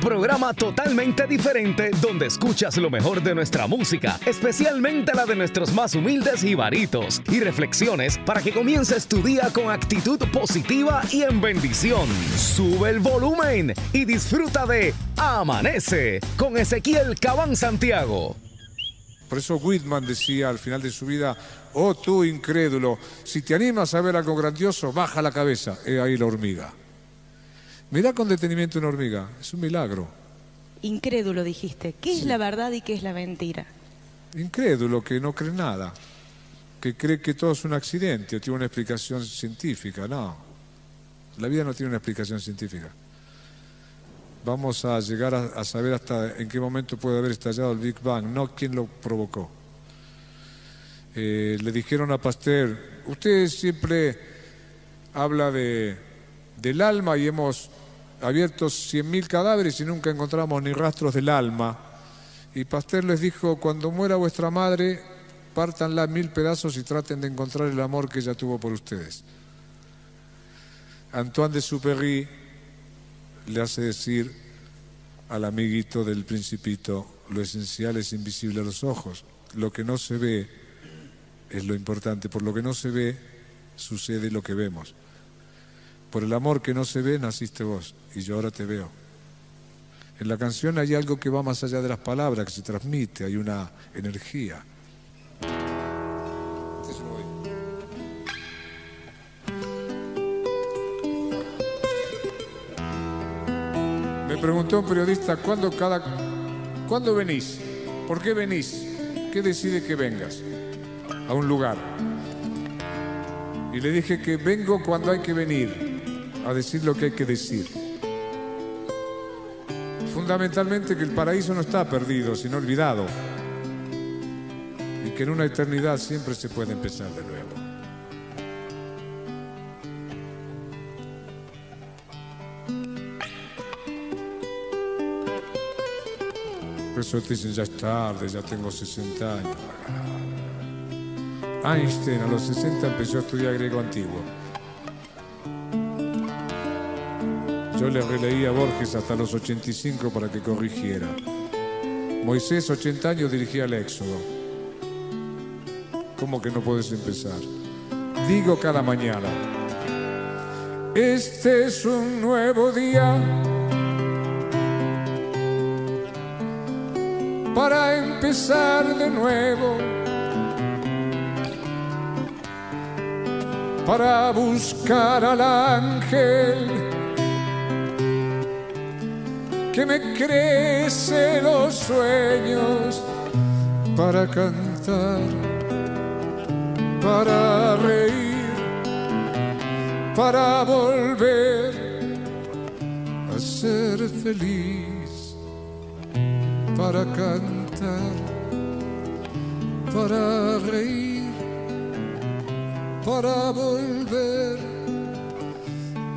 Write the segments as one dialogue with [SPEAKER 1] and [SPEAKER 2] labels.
[SPEAKER 1] Programa totalmente diferente donde escuchas lo mejor de nuestra música, especialmente la de nuestros más humildes y varitos, y reflexiones para que comiences tu día con actitud positiva y en bendición. Sube el volumen y disfruta de Amanece con Ezequiel Cabán Santiago.
[SPEAKER 2] Por eso Whitman decía al final de su vida, oh tú incrédulo, si te animas a ver algo grandioso, baja la cabeza, he ahí la hormiga. Mira con detenimiento una hormiga, es un milagro.
[SPEAKER 3] Incrédulo dijiste. ¿Qué es la verdad y qué es la mentira?
[SPEAKER 2] Incrédulo, que no cree nada, que cree que todo es un accidente o tiene una explicación científica. No, la vida no tiene una explicación científica. Vamos a llegar a, saber hasta en qué momento puede haber estallado el Big Bang, no quién lo provocó. Eh, le dijeron a Pasteur, usted siempre habla de, del alma y hemos abiertos 100.000 cadáveres y nunca encontramos ni rastros del alma. Y Pasteur les dijo, cuando muera vuestra madre, pártanla mil pedazos y traten de encontrar el amor que ella tuvo por ustedes. Antoine de Superry le hace decir al amiguito del principito, lo esencial es invisible a los ojos, lo que no se ve es lo importante, por lo que no se ve sucede lo que vemos. Por el amor que no se ve naciste vos y yo ahora te veo. En la canción hay algo que va más allá de las palabras, que se transmite, hay una energía. Me preguntó un periodista, ¿cuándo, cada, ¿cuándo venís? ¿Por qué venís? ¿Qué decide que vengas a un lugar? Y le dije que vengo cuando hay que venir a decir lo que hay que decir. Fundamentalmente que el paraíso no está perdido, sino olvidado. Y que en una eternidad siempre se puede empezar de nuevo. Por eso te dicen, ya es tarde, ya tengo 60 años. Einstein a los 60 empezó a estudiar griego antiguo. Yo le releí a Borges hasta los 85 para que corrigiera. Moisés, 80 años, dirigía el Éxodo. ¿Cómo que no puedes empezar? Digo cada mañana, este es un nuevo día para empezar de nuevo, para buscar al ángel que me crece los sueños para cantar, para reír, para volver a ser feliz, para cantar, para reír, para volver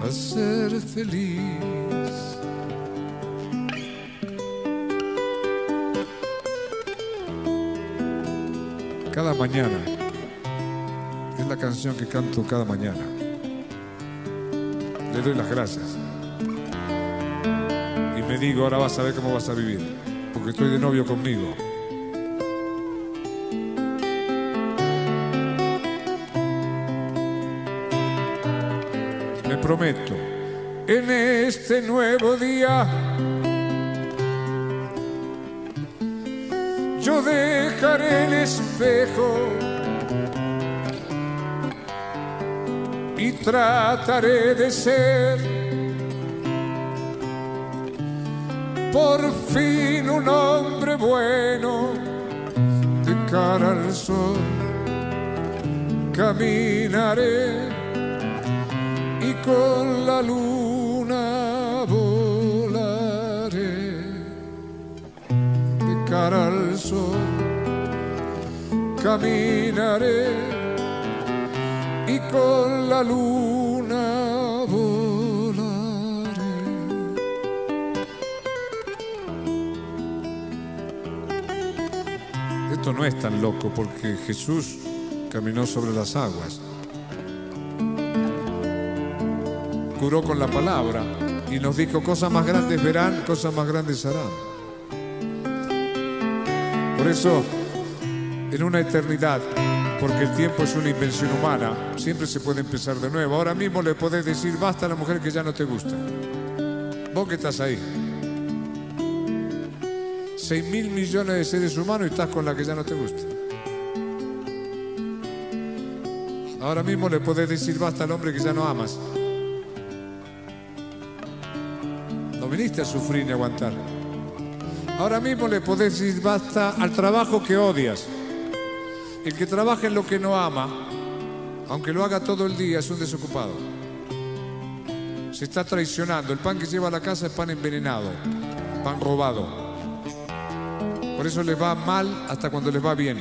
[SPEAKER 2] a ser feliz. Mañana. Es la canción que canto cada mañana. Le doy las gracias. Y me digo, ahora vas a ver cómo vas a vivir. Porque estoy de novio conmigo. Me prometo, en este nuevo día, yo dejaré el espejo y trataré de ser por fin un hombre bueno de cara al sol. Caminaré y con la luna volaré de cara al caminaré y con la luna volaré. Esto no es tan loco porque Jesús caminó sobre las aguas, curó con la palabra Y nos dijo, cosas más grandes verán, cosas más grandes harán. Por eso, en una eternidad, porque el tiempo es una invención humana, siempre se puede empezar de nuevo. Ahora mismo le podés decir, basta a la mujer que ya no te gusta. Vos que estás ahí. 6 mil millones de seres humanos y estás con la que ya no te gusta. Ahora mismo le podés decir basta al hombre que ya no amas. No viniste a sufrir ni a aguantar. Ahora mismo le podés decir basta al trabajo que odias. El que trabaja en lo que no ama, aunque lo haga todo el día, es un desocupado. Se está traicionando. El pan que lleva a la casa es pan envenenado, pan robado. Por eso les va mal hasta cuando les va bien.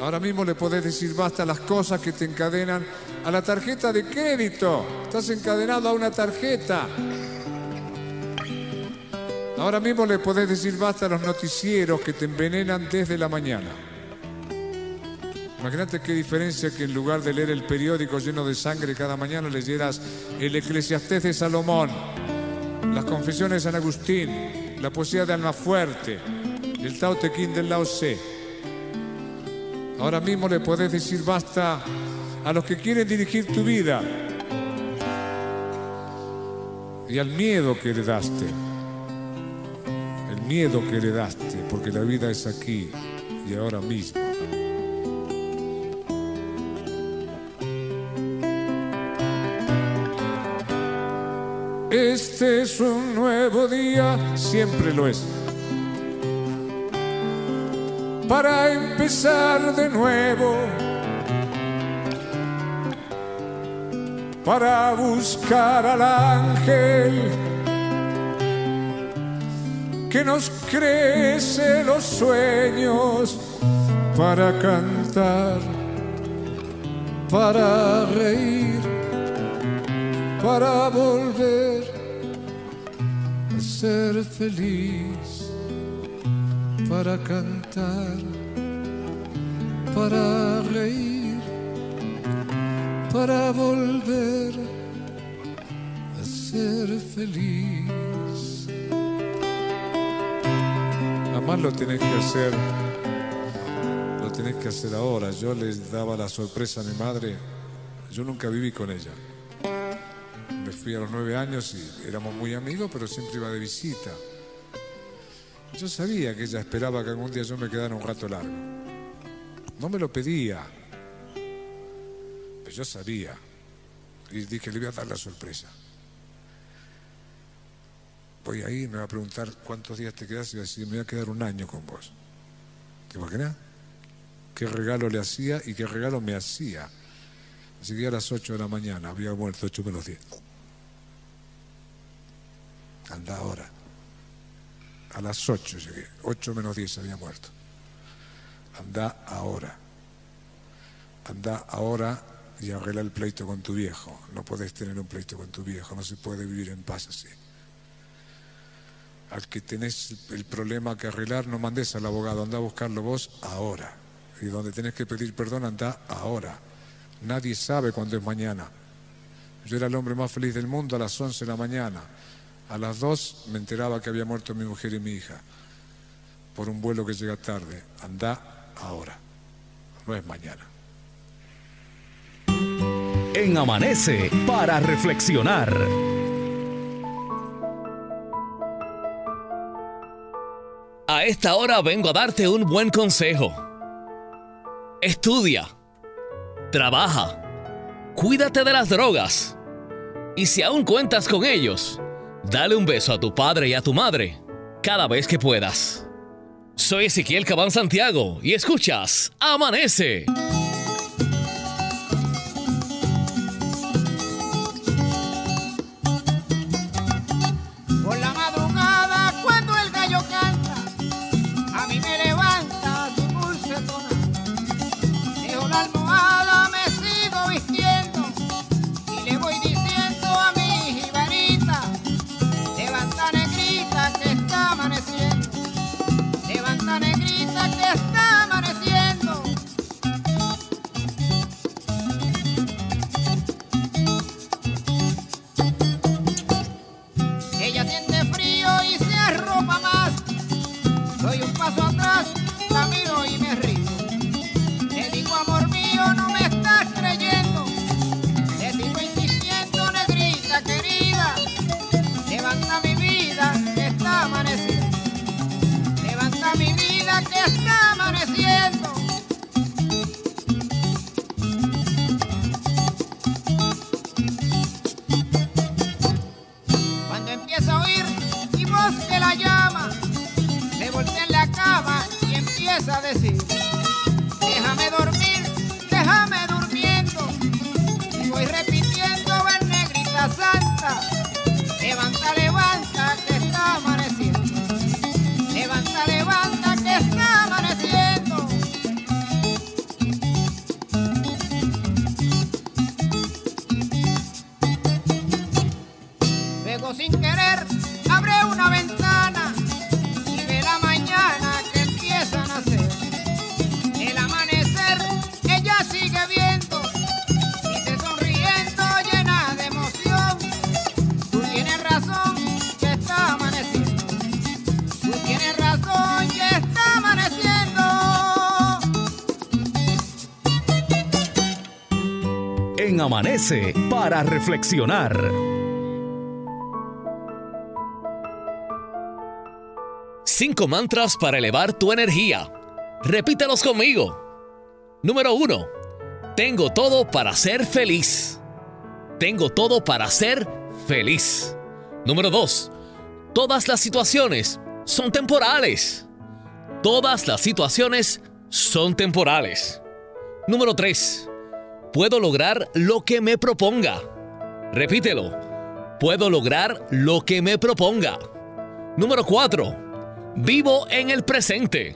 [SPEAKER 2] Ahora mismo le podés decir basta a las cosas que te encadenan a la tarjeta de crédito. Estás encadenado a una tarjeta. Ahora mismo le podés decir basta a los noticieros que te envenenan desde la mañana. Imagínate qué diferencia que en lugar de leer el periódico lleno de sangre cada mañana leyeras el Eclesiastés de Salomón, las confesiones de San Agustín, la poesía de Almafuerte, el Tao Te Ching del Lao Tse. Ahora mismo le podés decir basta a los que quieren dirigir tu vida y al miedo que heredaste. El miedo que heredaste, porque la vida es aquí y ahora mismo. Este es un nuevo día, siempre lo es. Para empezar de nuevo, para buscar al ángel que nos crece los sueños, para cantar, para reír, para volver ser feliz, para cantar, para reír, para volver a ser feliz. Además lo tenés que hacer, lo tenés que hacer ahora. Yo les daba la sorpresa a mi madre, yo nunca viví con ella fui a los nueve años y éramos muy amigos, pero siempre iba de visita. Yo sabía que ella esperaba que algún día yo me quedara un rato largo. No me lo pedía, pero yo sabía. Y dije, le voy a dar la sorpresa. Voy ahí, me va a preguntar cuántos días te quedas y va a decir, me voy a quedar un año con vos. ¿Te imaginas? ¿Qué regalo le hacía y qué regalo me hacía? Así que a las 8 de la mañana, había muerto 8 menos 10. Anda ahora. A las 8 llegué. 8 menos 10 había muerto. Anda ahora. Anda ahora y arregla el pleito con tu viejo. No podés tener un pleito con tu viejo. No se puede vivir en paz así. Al que tenés el problema que arreglar, no mandes al abogado. Anda a buscarlo vos ahora. Y donde tenés que pedir perdón, anda ahora. Nadie sabe cuándo es mañana. Yo era el hombre más feliz del mundo a las 11 de la mañana. A las dos me enteraba que había muerto mi mujer y mi hija por un vuelo que llega tarde. Anda ahora, no es mañana.
[SPEAKER 1] En Amanece para reflexionar. A esta hora vengo a darte un buen consejo. Estudia, trabaja, cuídate de las drogas. Y si aún cuentas con ellos, Dale un beso a tu padre y a tu madre cada vez que puedas. Soy Ezequiel Cabán Santiago y escuchas Amanece. Amanece para reflexionar.
[SPEAKER 4] Cinco mantras para elevar tu energía. Repítelos conmigo. Número uno. Tengo todo para ser feliz. Tengo todo para ser feliz. Número dos. Todas las situaciones son temporales. Todas las situaciones son temporales. Número 3. Puedo lograr lo que me proponga. Repítelo. Puedo lograr lo que me proponga. Número 4. Vivo en el presente.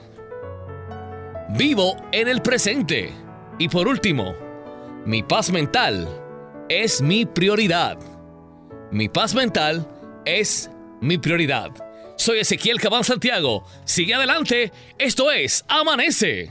[SPEAKER 4] Vivo en el presente. Y por último, mi paz mental es mi prioridad. Mi paz mental es mi prioridad. Soy Ezequiel Cabán Santiago. Sigue adelante. Esto es Amanece.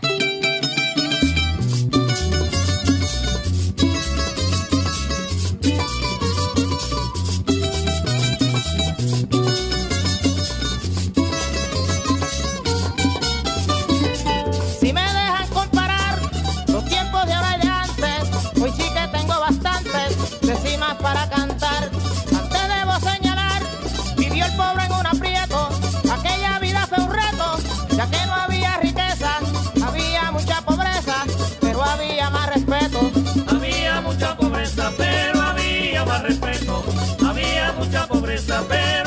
[SPEAKER 5] Pero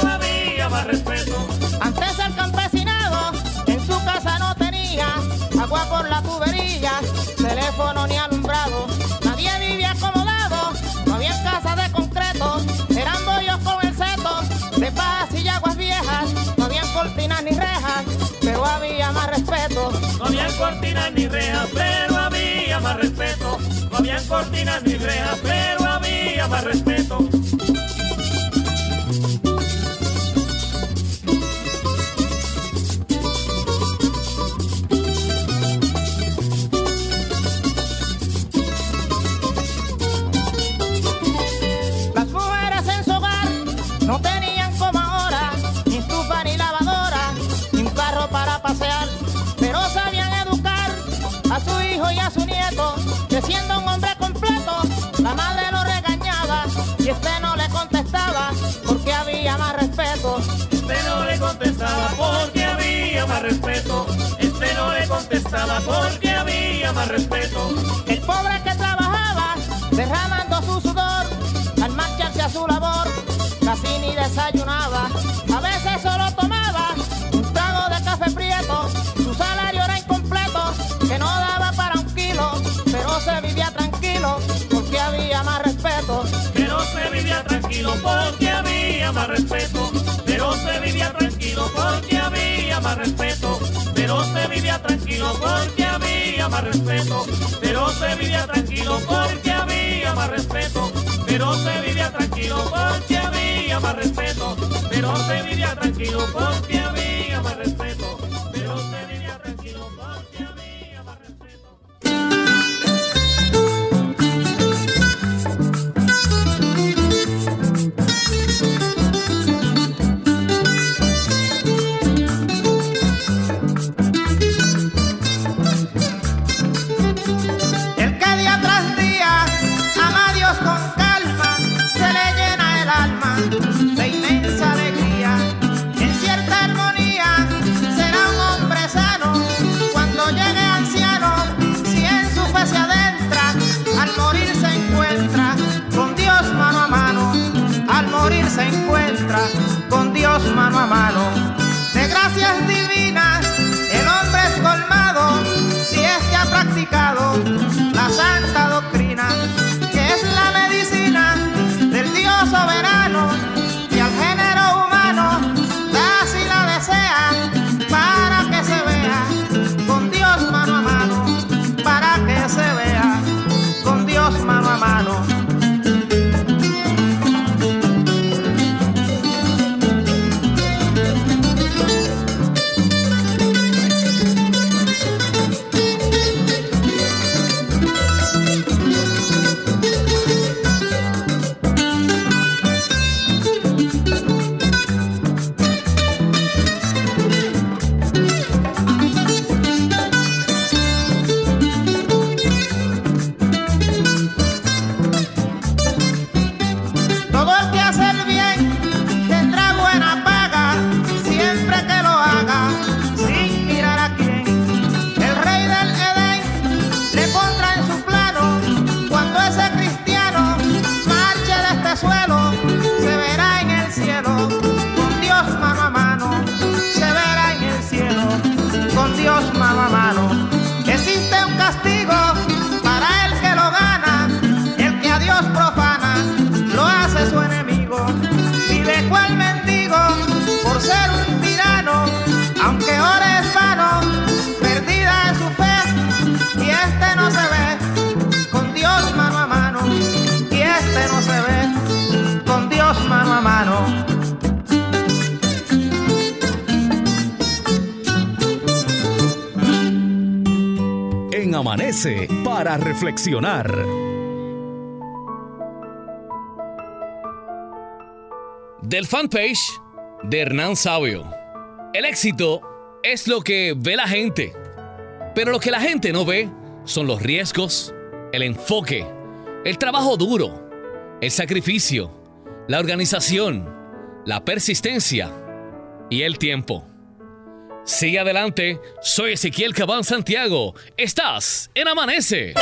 [SPEAKER 5] había más respeto.
[SPEAKER 6] Antes el campesinado en su casa no tenía agua por la tubería, teléfono ni alumbrado. Nadie vivía acomodado, no había casa de concreto, eran bollos con el seto, de paz y aguas viejas, no había cortinas ni rejas, pero había más respeto.
[SPEAKER 5] No había cortinas ni rejas, pero había más respeto. Cortinas ni rejas, pero había más respeto. Más respeto. Este no le contestaba porque había más respeto.
[SPEAKER 6] El pobre que trabajaba derramando su sudor al marcharse a su labor, casi ni desayunaba. A veces solo tomaba un trago de café prieto. Su salario era incompleto, que no daba para un kilo, pero se vivía tranquilo porque había más respeto.
[SPEAKER 5] Pero se vivía tranquilo porque había más respeto. Pero se vivía tranquilo porque había más respeto, pero se vivía tranquilo porque había más respeto, pero se vivía tranquilo porque había más respeto, pero se vivía tranquilo porque había más respeto, pero se vivía tranquilo porque había más respeto,
[SPEAKER 1] Para reflexionar.
[SPEAKER 5] Del fanpage de Hernán Sabio. El éxito es lo que ve la gente, pero lo que la gente no ve son los riesgos, el enfoque, el trabajo duro, el sacrificio, la organización, la persistencia y el tiempo. Sigue adelante, soy Ezequiel Cabán Santiago. Estás en Amanece.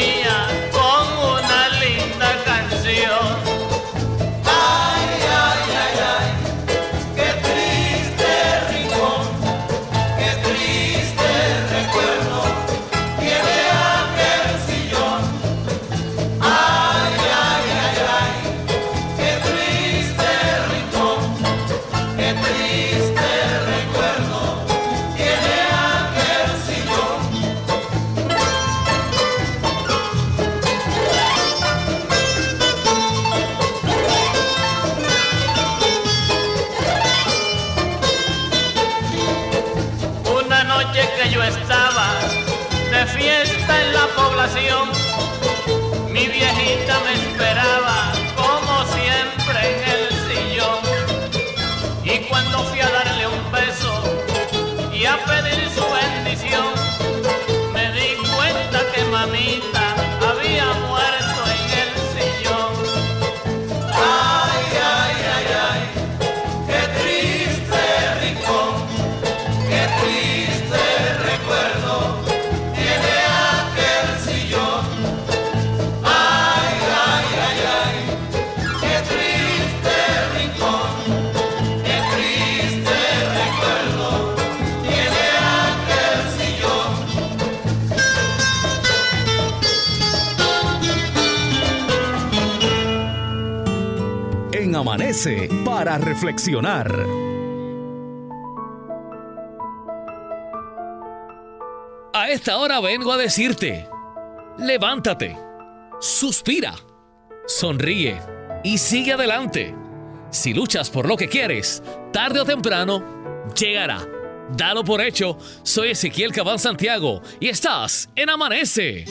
[SPEAKER 5] Yeah.
[SPEAKER 1] Para reflexionar.
[SPEAKER 5] A esta hora vengo a decirte, levántate, suspira, sonríe y sigue adelante. Si luchas por lo que quieres, tarde o temprano, llegará. Dalo por hecho, soy Ezequiel Cabán Santiago y estás en Amanece.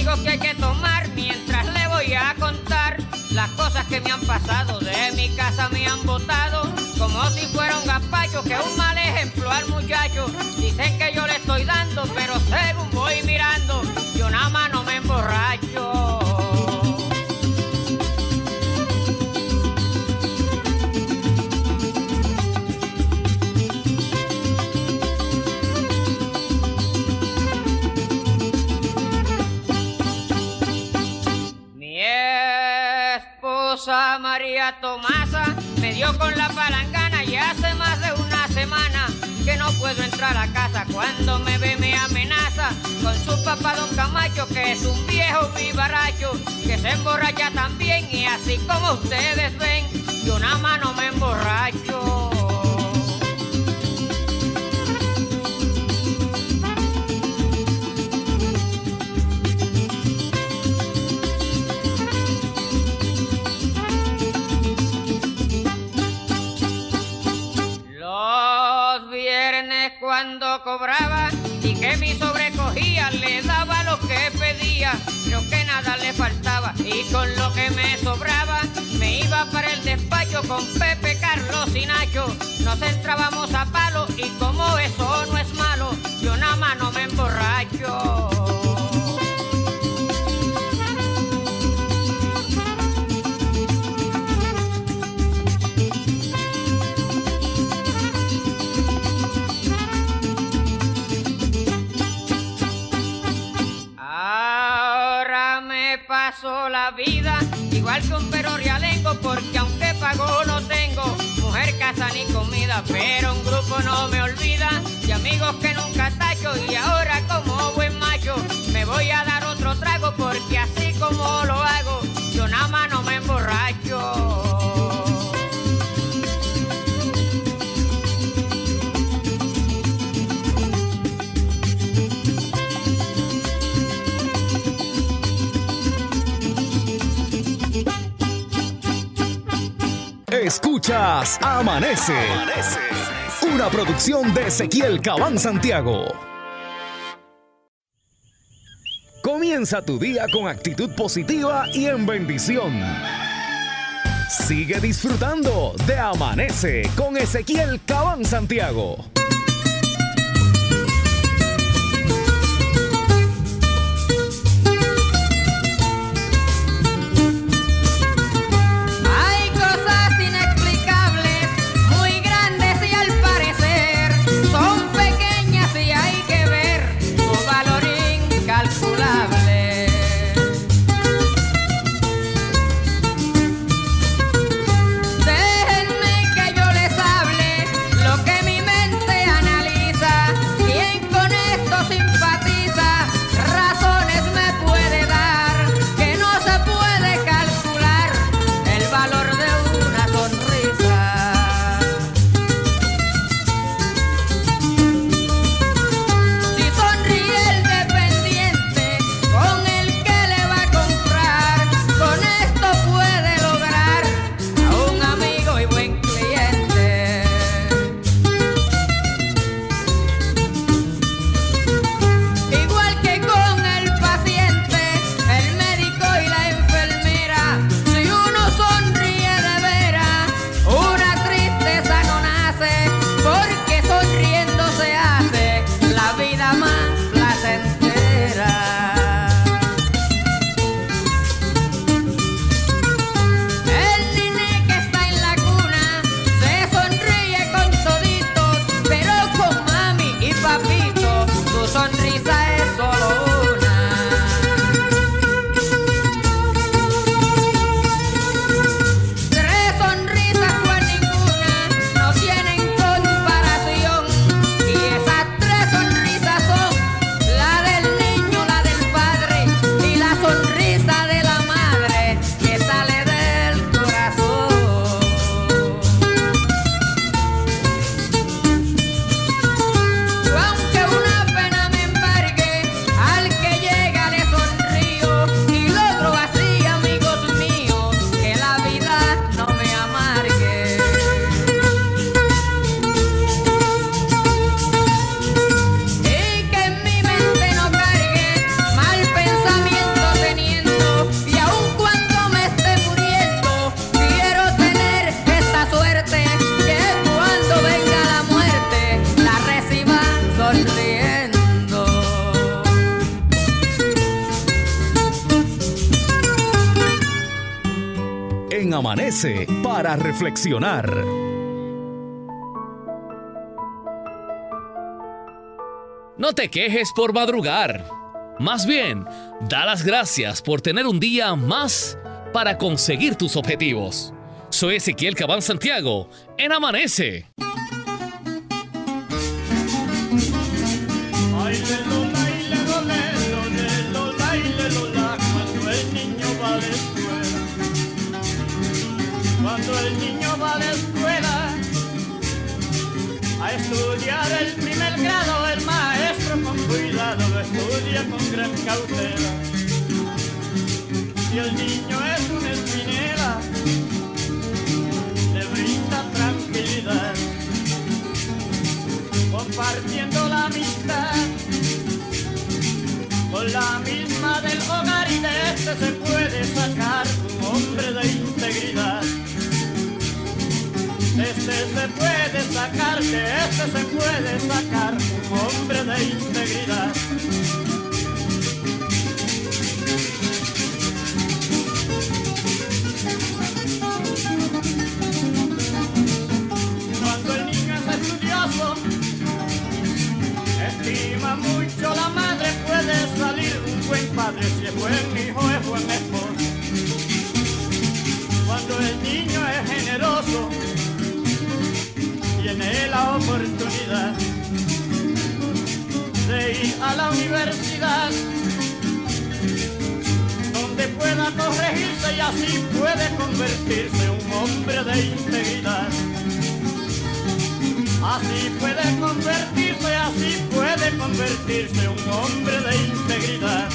[SPEAKER 7] Amigos que hay que tomar mientras le voy a contar las cosas que me han pasado. De mi casa me han botado como si fuera un gazpacho, que un mal ejemplo al muchacho. Dicen que yo le estoy dando, pero según voy mirando, yo nada más no me emborracho. María Tomasa me dio con la palangana y hace más de una semana que no puedo entrar a casa. Cuando me ve me amenaza con su papá Don Camacho, que es un viejo vivarracho, que se emborracha también y así como ustedes ven, yo nada más no me emborracho. Cobraba y que mi sobrecogía le daba lo que pedía, creo que nada le faltaba
[SPEAKER 1] y con lo que me sobraba me iba para el despacho con Pepe, Carlos y Nacho. Nos entrábamos a palo y como eso no es malo, yo nada más no me emborracho. Me paso la vida igual que un perro realengo porque aunque pago no tengo mujer, casa ni comida, pero un grupo no me olvida y amigos que nunca tacho y ahora como buen macho me voy a dar otro trago porque así como lo hago yo nada más no me emborracho.
[SPEAKER 7] Escuchas Amanece. Una producción de Ezequiel Cabán Santiago. Comienza tu día con actitud positiva y en bendición. Sigue disfrutando de Amanece con Ezequiel Cabán Santiago. Para reflexionar.
[SPEAKER 4] No te quejes por madrugar. Más bien, da las gracias por tener un día más para conseguir tus objetivos. Soy Ezequiel Cabán Santiago en Amanece.
[SPEAKER 8] A estudiar el primer grado, el maestro con cuidado lo estudia con gran cautela. Si el niño es una espinela, le brinda tranquilidad compartiendo la amistad con la misma del hogar y de este se puede sacar
[SPEAKER 5] este se puede sacar, de este se puede sacar un hombre de integridad. Corregirse y así puede convertirse un hombre de integridad. Así puede convertirse, así puede convertirse un hombre de integridad.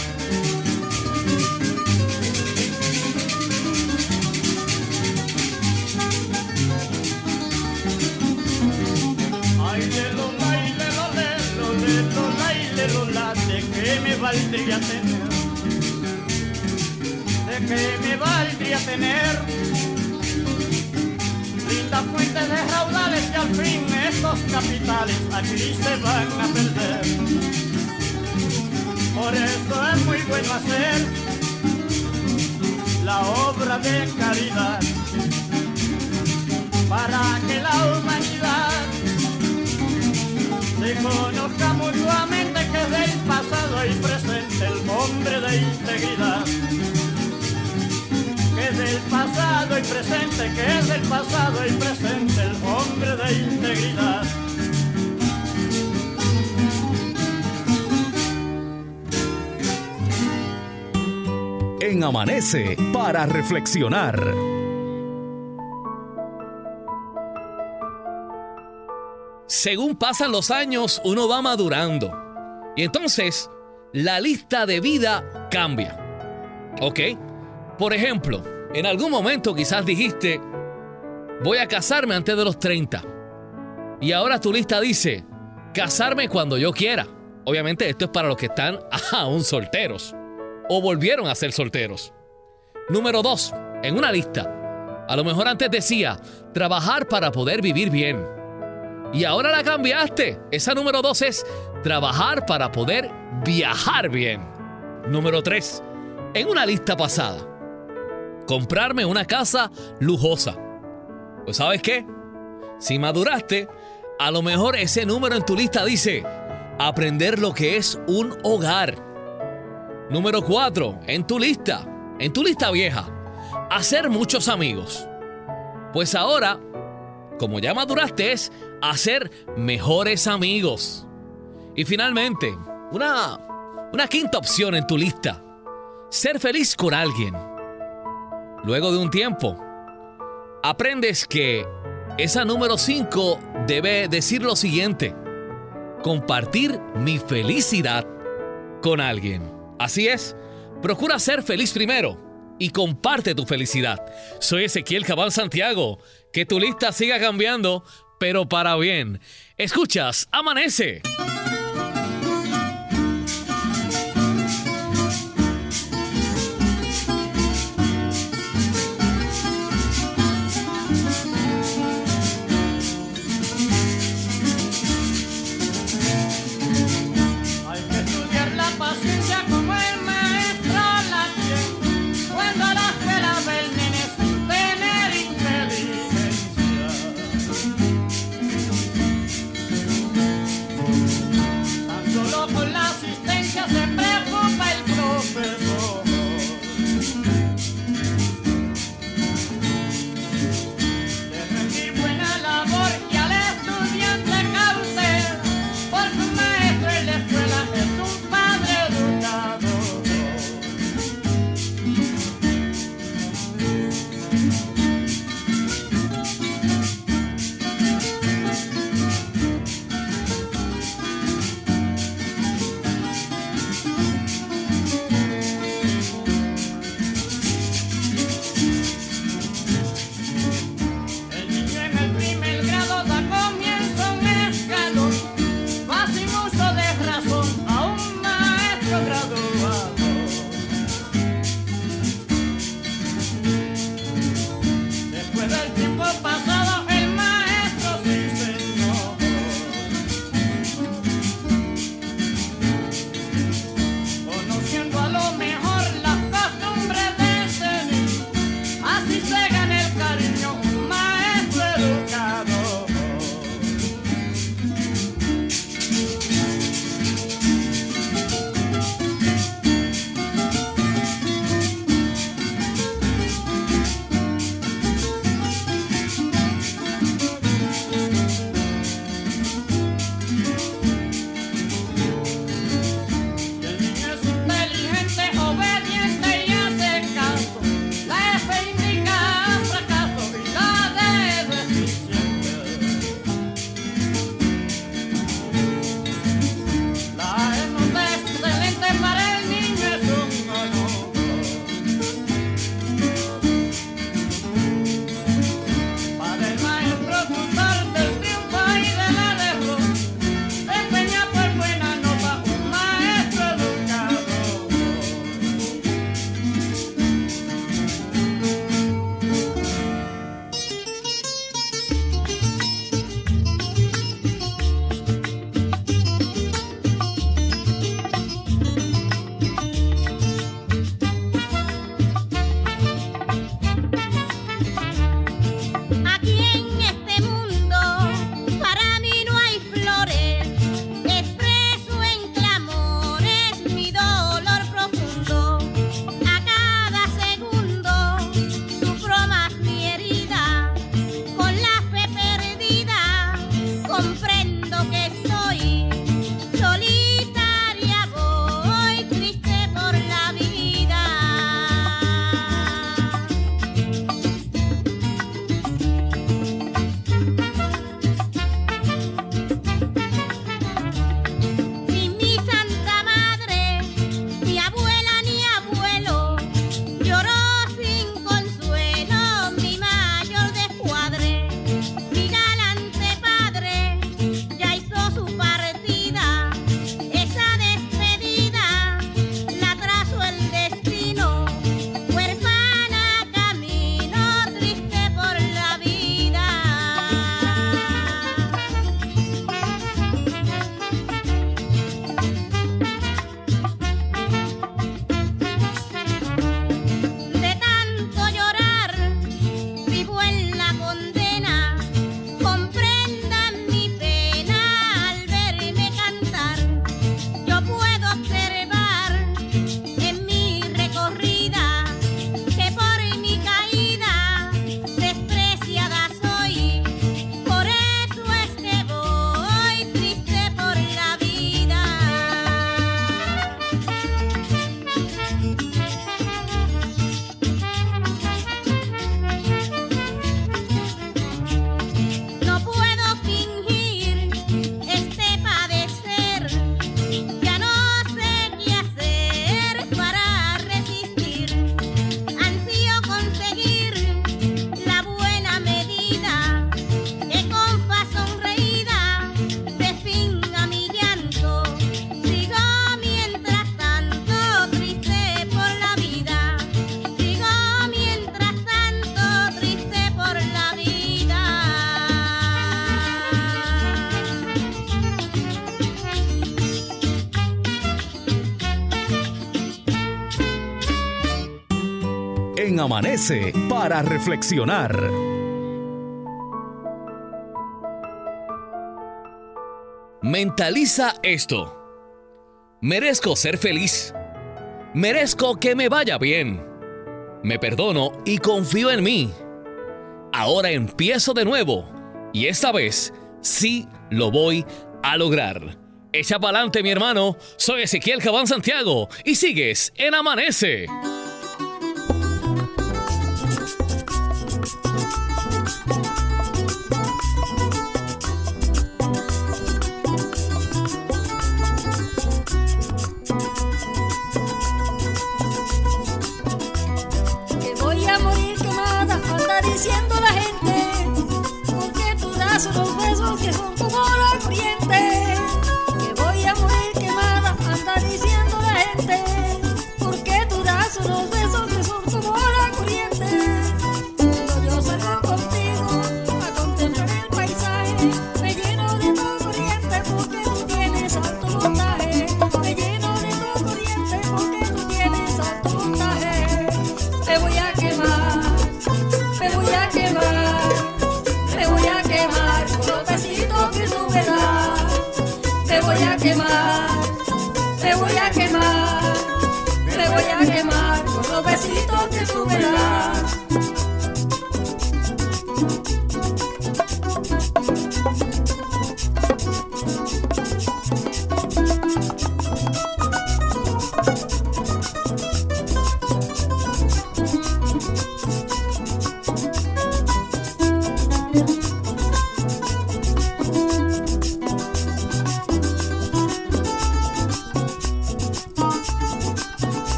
[SPEAKER 5] Ay, lelo, la, de qué me valdría tener, qué me valdría tener lindas fuentes de raudales y al fin estos capitales aquí se van a perder. Por eso es muy bueno hacer la obra de caridad para que la humanidad se conozca mutuamente que del pasado y presente el hombre de integridad. Que es del pasado y presente, que es del pasado y presente el hombre de integridad.
[SPEAKER 1] En Amanece para reflexionar.
[SPEAKER 4] Según pasan los años, uno va madurando. Y entonces, la lista de vida cambia. ¿Ok? Por ejemplo, en algún momento quizás dijiste, voy a casarme antes de los 30. Y ahora tu lista dice, casarme cuando yo quiera. Obviamente esto es para los que están aún solteros. O volvieron a ser solteros. Número 2. En una lista. A lo mejor antes decía, trabajar para poder vivir bien. Y ahora la cambiaste. Esa número 2 es trabajar para poder viajar bien. Número 3. En una lista pasada. Comprarme una casa lujosa. Pues sabes qué? Si maduraste, a lo mejor ese número en tu lista dice aprender lo que es un hogar. Número 4. En tu lista. En tu lista vieja. Hacer muchos amigos. Pues ahora, como ya maduraste, es hacer mejores amigos. Y finalmente, una, una quinta opción en tu lista. Ser feliz con alguien. Luego de un tiempo, aprendes que esa número 5 debe decir lo siguiente. Compartir mi felicidad con alguien. Así es, procura ser feliz primero y comparte tu felicidad. Soy Ezequiel Cabal Santiago. Que tu lista siga cambiando, pero para bien. Escuchas, amanece.
[SPEAKER 1] Amanece para reflexionar.
[SPEAKER 9] Mentaliza esto. Merezco ser feliz. Merezco que me vaya bien. Me perdono y confío en mí. Ahora empiezo de nuevo y esta vez sí lo voy a lograr. Echa pa'lante, mi hermano. Soy Ezequiel Cabán Santiago y sigues en Amanece.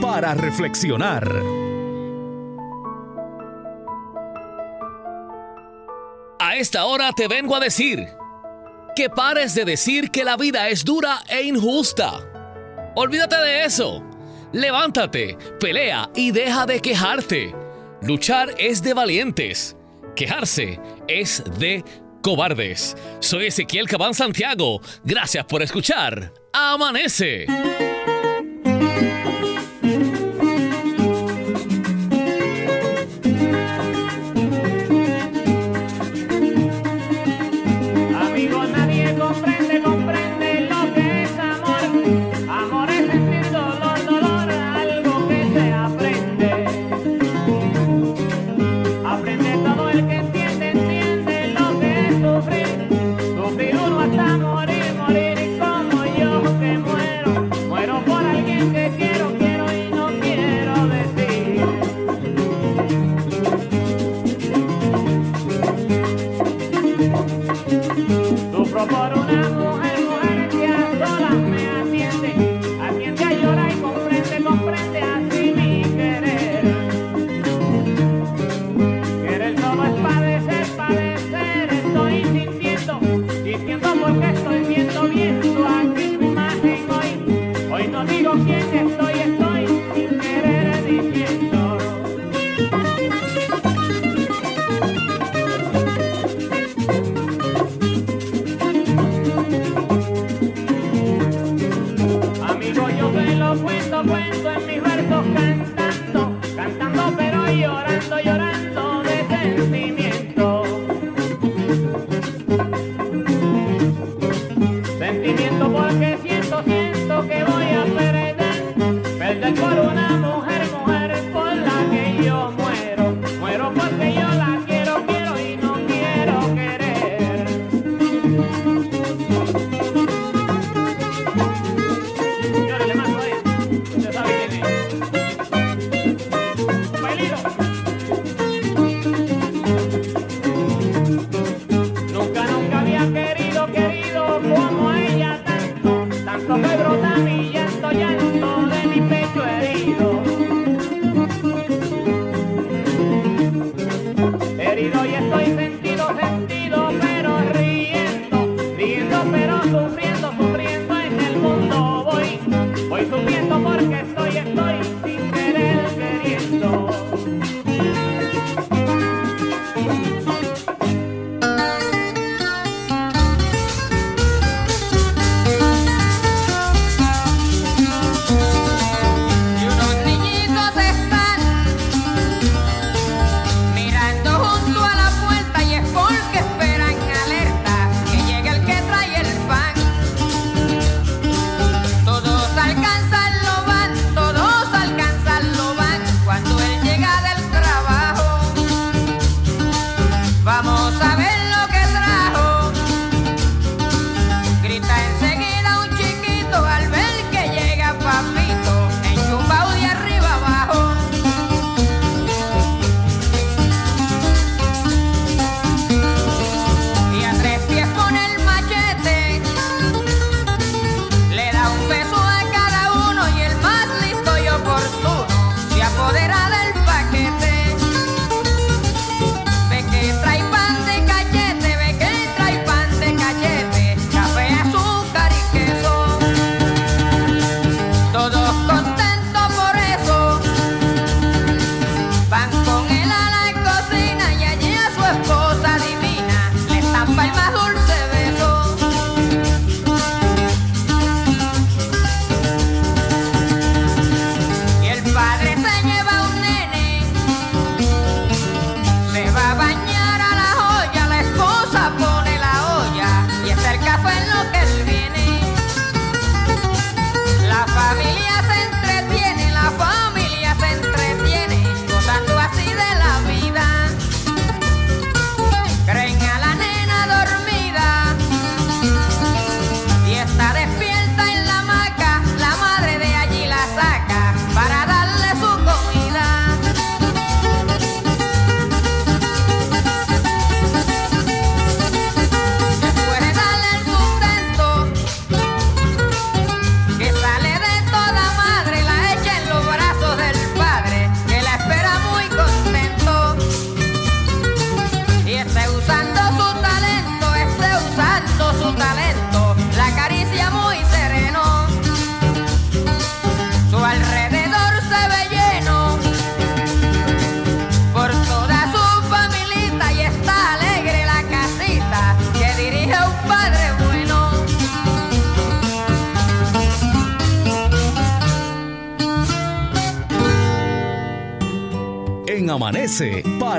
[SPEAKER 1] para reflexionar.
[SPEAKER 9] A esta hora te vengo a decir que pares de decir que la vida es dura e injusta. Olvídate de eso. Levántate, pelea y deja de quejarte. Luchar es de valientes. Quejarse es de cobardes. Soy Ezequiel Cabán Santiago. Gracias por escuchar. Amanece.
[SPEAKER 5] sentido, sentido,
[SPEAKER 7] sentido.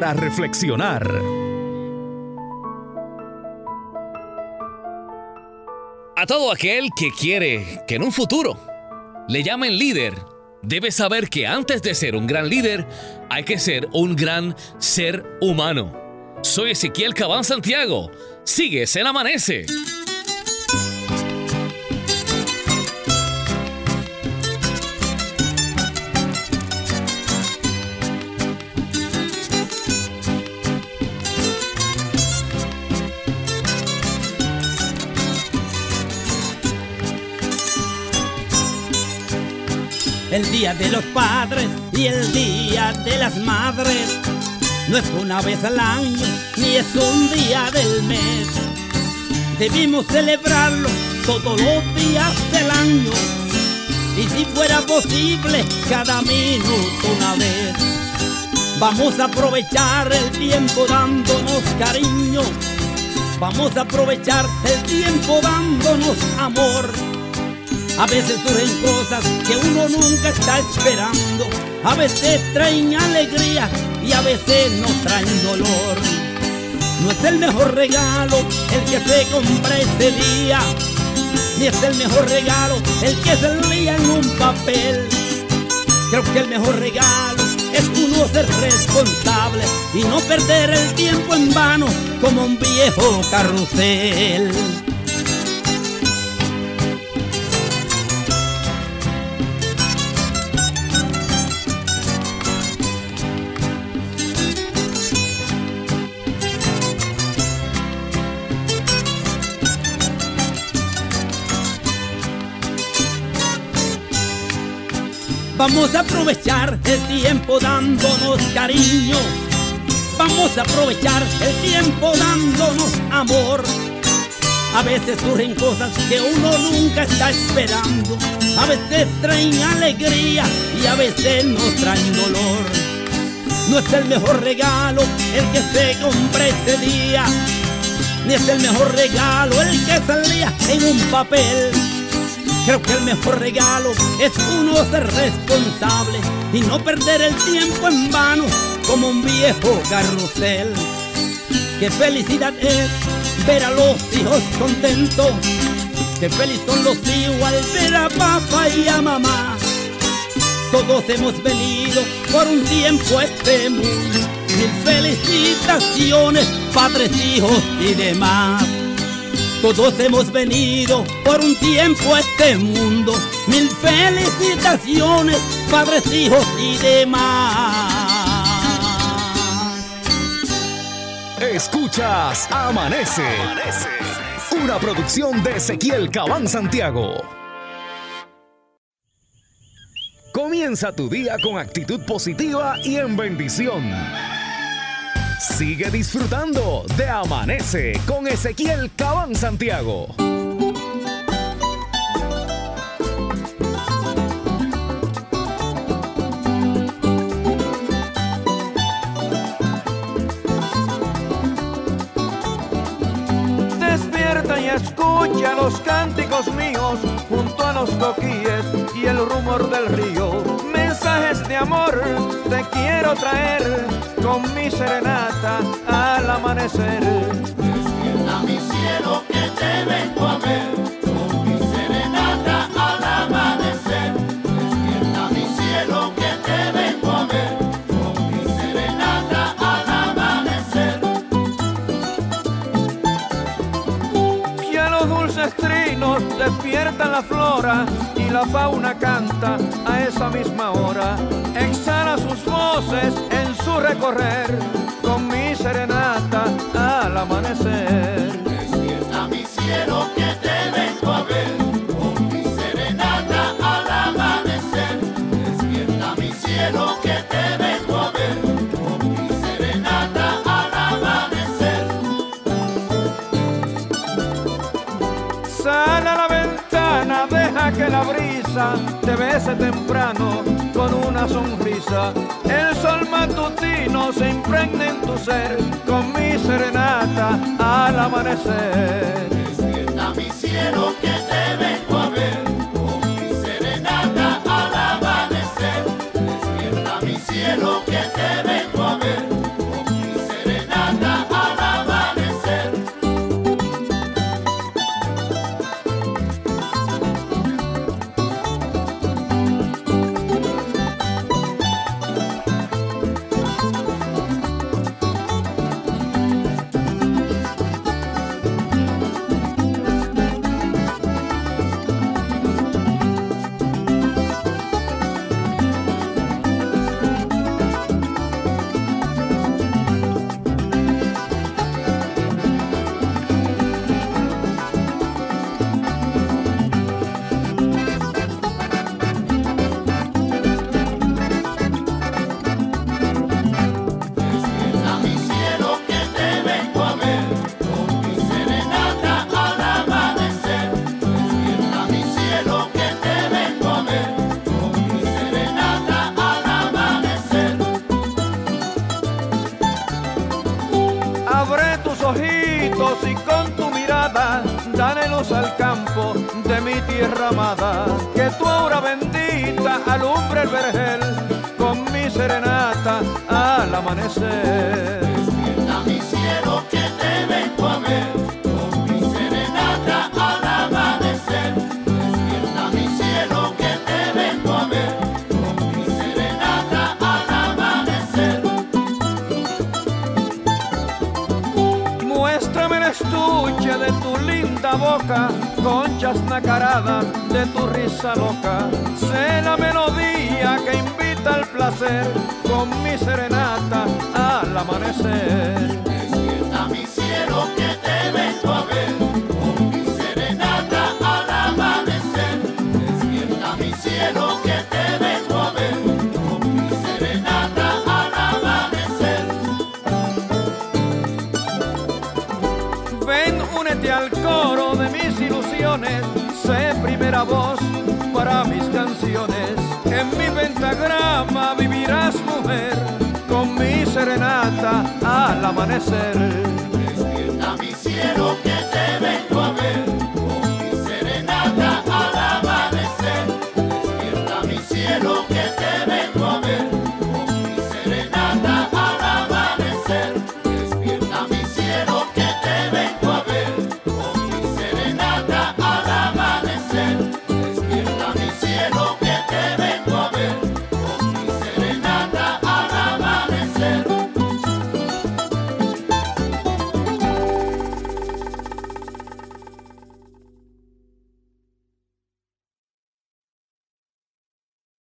[SPEAKER 7] para
[SPEAKER 1] reflexionar.
[SPEAKER 4] A todo aquel que quiere que en un futuro le llamen líder, debe saber que antes de ser un gran líder, hay que ser un gran ser humano. Soy Ezequiel Cabán Santiago. Sigues en Amanece.
[SPEAKER 10] el día de los padres y el día de las madres. No es una vez al año, ni es un día del mes. Debimos celebrarlo todos los días del año. Y si fuera posible, cada minuto una vez. Vamos a aprovechar el tiempo dándonos cariño. Vamos a aprovechar el tiempo dándonos amor. A veces surgen cosas que uno nunca está esperando. A veces traen alegría y a veces nos traen dolor. No es el mejor regalo el que se compra este día. Ni es el mejor regalo el que se envía en un papel. Creo que el mejor regalo es uno ser responsable y no perder el tiempo en vano como un viejo carrusel. Vamos a aprovechar el tiempo dándonos cariño. Vamos a aprovechar el tiempo dándonos amor. A veces surgen cosas que uno nunca está esperando. A veces traen alegría y a veces nos traen dolor. No es el mejor regalo el que se compra ese día. Ni es el mejor regalo el que salía en un papel. Creo que el mejor regalo es uno ser responsable y no perder el tiempo en vano como un viejo carrusel. Qué felicidad es ver a los hijos contentos. Qué feliz son los hijos al ver a papá y a mamá. Todos hemos venido por un tiempo este mundo. Mil felicitaciones, padres, hijos y demás. Todos hemos venido por un tiempo a este mundo. Mil felicitaciones, padres, hijos y demás.
[SPEAKER 1] Escuchas Amanece. Una producción de Ezequiel Cabán Santiago. Comienza tu día con actitud positiva y en bendición. Sigue disfrutando de Amanece con Ezequiel Cabán Santiago.
[SPEAKER 11] Despierta y escucha los cánticos míos junto a los coquíes y el rumor del río. Mensajes de amor te quiero traer con mi serenata al amanecer.
[SPEAKER 12] Despierta mi cielo que te vengo a ver con mi serenata al amanecer. Despierta mi cielo que te vengo a ver con mi serenata al amanecer.
[SPEAKER 11] Y a los dulces trinos despierta la flora la fauna canta a esa misma hora. Exhala sus voces en su recorrer con mi serenata al amanecer.
[SPEAKER 12] Te
[SPEAKER 11] bese temprano con una sonrisa. El sol matutino se impregna en tu ser con mi serenata al amanecer.
[SPEAKER 12] Despierta mi cielo que Que
[SPEAKER 11] tu aura bendita alumbre el vergel con mi serenata al amanecer. De tu risa loca. Sé la melodía que invita al placer con mi serenata al amanecer.
[SPEAKER 13] Despierta mi cielo que te vengo
[SPEAKER 11] voz para mis canciones. En mi pentagrama vivirás mujer, con mi serenata al amanecer.